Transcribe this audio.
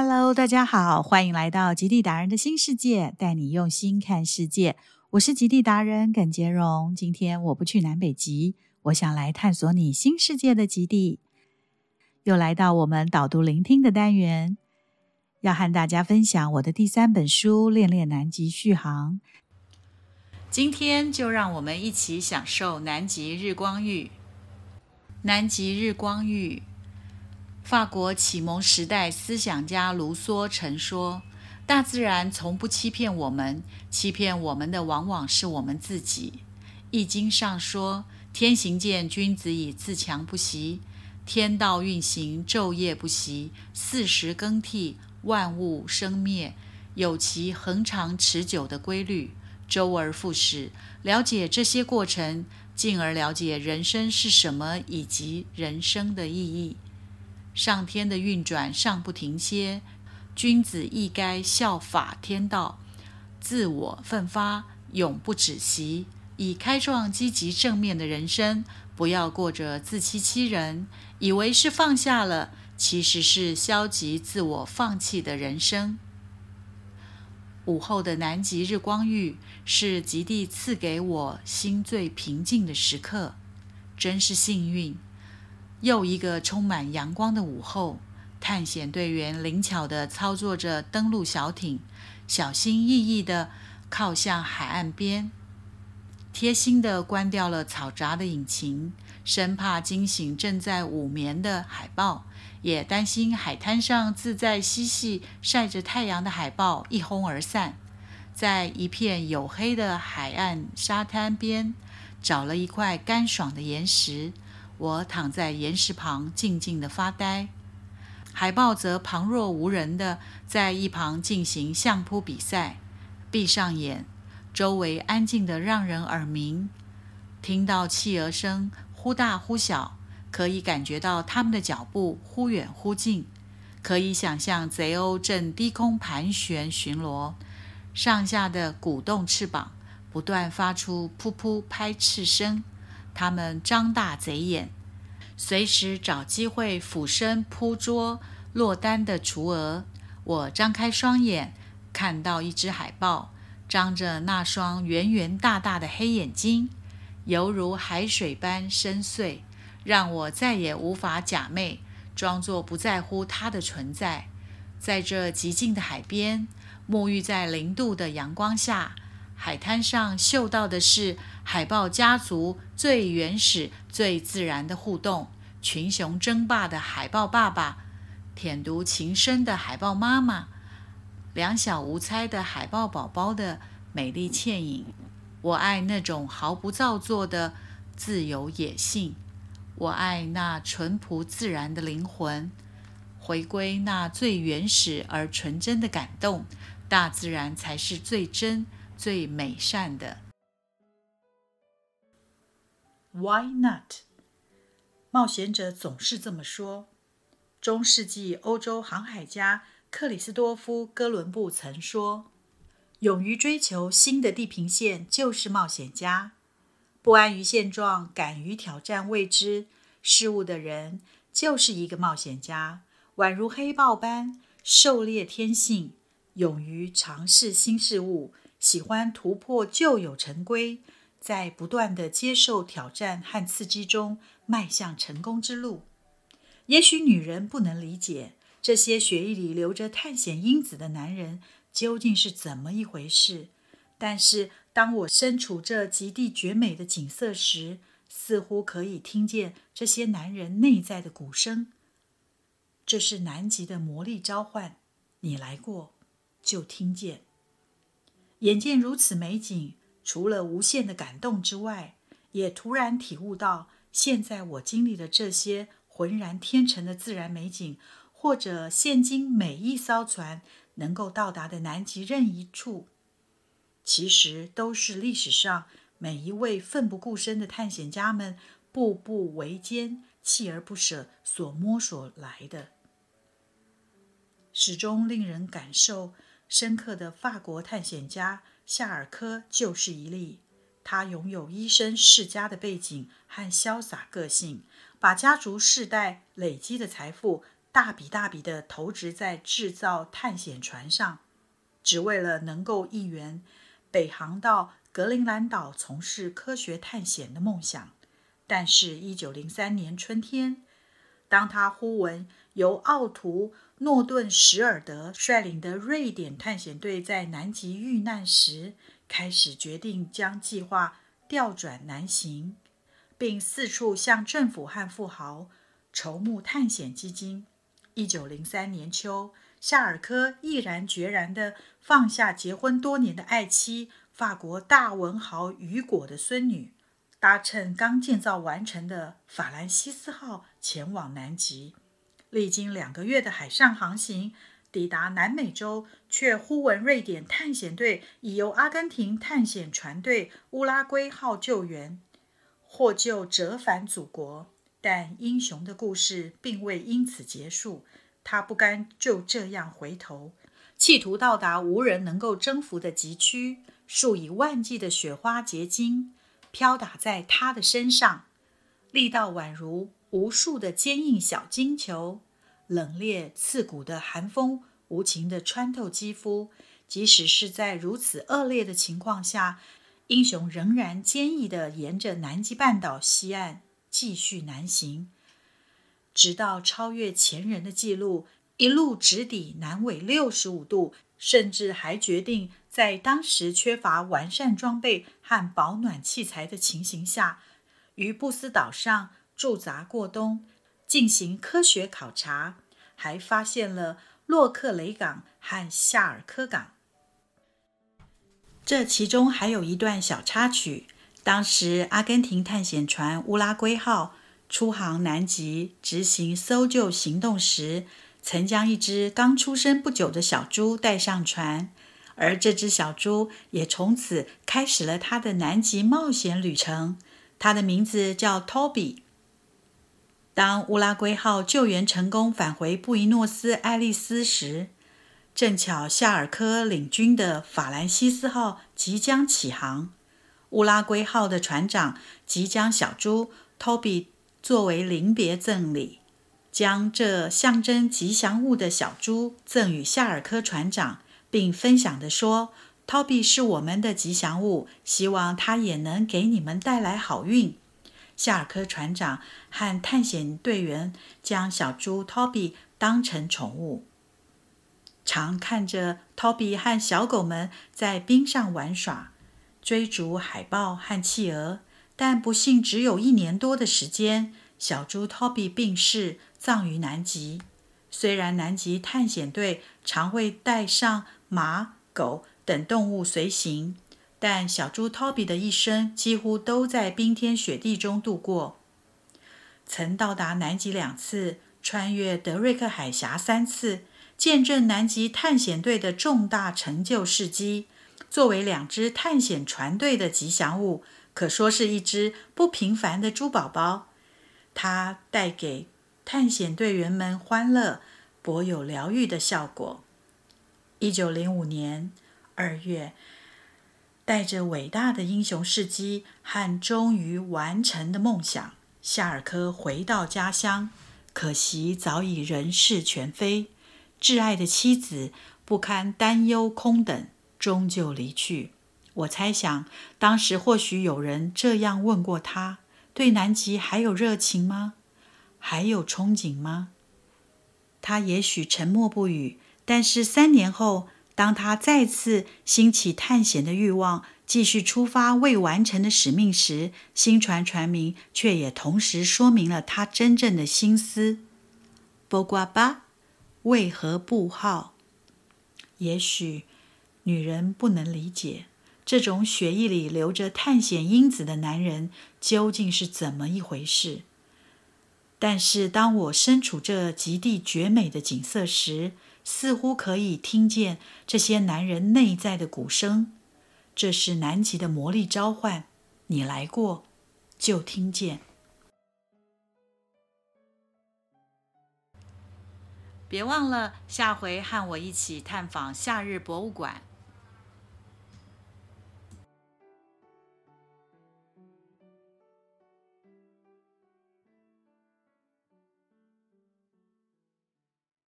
Hello，大家好，欢迎来到极地达人的新世界，带你用心看世界。我是极地达人耿杰荣。今天我不去南北极，我想来探索你新世界的极地。又来到我们导读聆听的单元，要和大家分享我的第三本书《恋恋南极续航》。今天就让我们一起享受南极日光浴。南极日光浴。法国启蒙时代思想家卢梭曾说：“大自然从不欺骗我们，欺骗我们的往往是我们自己。”《易经》上说：“天行健，君子以自强不息。”天道运行，昼夜不息，四时更替，万物生灭，有其恒长持久的规律，周而复始。了解这些过程，进而了解人生是什么，以及人生的意义。上天的运转尚不停歇，君子亦该效法天道，自我奋发，永不止息，以开创积极正面的人生。不要过着自欺欺人，以为是放下了，其实是消极自我放弃的人生。午后的南极日光浴是极地赐给我心最平静的时刻，真是幸运。又一个充满阳光的午后，探险队员灵巧地操作着登陆小艇，小心翼翼地靠向海岸边，贴心地关掉了嘈杂的引擎，生怕惊醒正在午眠的海豹，也担心海滩上自在嬉戏、晒着太阳的海豹一哄而散。在一片黝黑的海岸沙滩边，找了一块干爽的岩石。我躺在岩石旁，静静的发呆。海豹则旁若无人的在一旁进行相扑比赛。闭上眼，周围安静的让人耳鸣，听到企鹅声忽大忽小，可以感觉到它们的脚步忽远忽近，可以想象贼鸥正低空盘旋巡逻，上下的鼓动翅膀，不断发出噗噗拍翅声。他们张大贼眼，随时找机会俯身扑捉落单的雏鹅。我张开双眼，看到一只海豹，张着那双圆圆大大的黑眼睛，犹如海水般深邃，让我再也无法假寐，装作不在乎它的存在。在这极静的海边，沐浴在零度的阳光下。海滩上嗅到的是海豹家族最原始、最自然的互动，群雄争霸的海豹爸爸，舔犊情深的海豹妈妈，两小无猜的海豹宝宝的美丽倩影。我爱那种毫不造作的自由野性，我爱那淳朴自然的灵魂，回归那最原始而纯真的感动。大自然才是最真。最美善的，Why not？冒险者总是这么说。中世纪欧洲航海家克里斯多夫·哥伦布曾说：“勇于追求新的地平线就是冒险家。不安于现状、敢于挑战未知事物的人就是一个冒险家。宛如黑豹般狩猎天性，勇于尝试新事物。”喜欢突破旧有成规，在不断的接受挑战和刺激中迈向成功之路。也许女人不能理解这些血液里流着探险因子的男人究竟是怎么一回事，但是当我身处这极地绝美的景色时，似乎可以听见这些男人内在的鼓声。这是南极的魔力召唤，你来过，就听见。眼见如此美景，除了无限的感动之外，也突然体悟到，现在我经历的这些浑然天成的自然美景，或者现今每一艘船能够到达的南极任一处，其实都是历史上每一位奋不顾身的探险家们步步维艰、锲而不舍所摸索来的，始终令人感受。深刻的法国探险家夏尔科就是一例。他拥有医生世家的背景和潇洒个性，把家族世代累积的财富大笔大笔的投资在制造探险船上，只为了能够一圆北航到格陵兰岛从事科学探险的梦想。但是，一九零三年春天，当他忽闻由奥图诺顿史尔德率领的瑞典探险队在南极遇难时，开始决定将计划调转南行，并四处向政府和富豪筹募探险基金。一九零三年秋，夏尔科毅然决然地放下结婚多年的爱妻，法国大文豪雨果的孙女，搭乘刚建造完成的法兰西斯号前往南极。历经两个月的海上航行，抵达南美洲，却忽闻瑞典探险队已由阿根廷探险船队乌拉圭号救援，获救折返祖国。但英雄的故事并未因此结束，他不甘就这样回头，企图到达无人能够征服的极区。数以万计的雪花结晶飘打在他的身上，力道宛如无数的坚硬小金球。冷冽刺骨的寒风无情地穿透肌肤，即使是在如此恶劣的情况下，英雄仍然坚毅地沿着南极半岛西岸。继续南行，直到超越前人的记录，一路直抵南纬六十五度，甚至还决定在当时缺乏完善装备和保暖器材的情形下，于布斯岛上驻扎过冬，进行科学考察，还发现了洛克雷港和夏尔科港。这其中还有一段小插曲。当时，阿根廷探险船乌拉圭号出航南极执行搜救行动时，曾将一只刚出生不久的小猪带上船，而这只小猪也从此开始了它的南极冒险旅程。它的名字叫 Toby。当乌拉圭号救援成功返回布宜诺斯艾利斯时，正巧夏尔科领军的法兰西斯号即将起航。乌拉圭号的船长即将小猪 Toby 作为临别赠礼，将这象征吉祥物的小猪赠予夏尔科船长，并分享的说：“Toby 是我们的吉祥物，希望它也能给你们带来好运。”夏尔科船长和探险队员将小猪 Toby 当成宠物，常看着 Toby 和小狗们在冰上玩耍。追逐海豹和企鹅，但不幸只有一年多的时间。小猪 Toby 病逝，葬于南极。虽然南极探险队常会带上马、狗等动物随行，但小猪 Toby 的一生几乎都在冰天雪地中度过。曾到达南极两次，穿越德瑞克海峡三次，见证南极探险队的重大成就事迹。作为两支探险船队的吉祥物，可说是一只不平凡的猪宝宝。它带给探险队员们欢乐，颇有疗愈的效果。一九零五年二月，带着伟大的英雄事迹和终于完成的梦想，夏尔科回到家乡。可惜早已人事全非，挚爱的妻子不堪担忧空等。终究离去。我猜想，当时或许有人这样问过他：对南极还有热情吗？还有憧憬吗？他也许沉默不语。但是三年后，当他再次兴起探险的欲望，继续出发未完成的使命时，星船船名却也同时说明了他真正的心思：波瓜巴，为何不好？也许。女人不能理解这种血液里流着探险因子的男人究竟是怎么一回事。但是，当我身处这极地绝美的景色时，似乎可以听见这些男人内在的鼓声。这是南极的魔力召唤，你来过，就听见。别忘了下回和我一起探访夏日博物馆。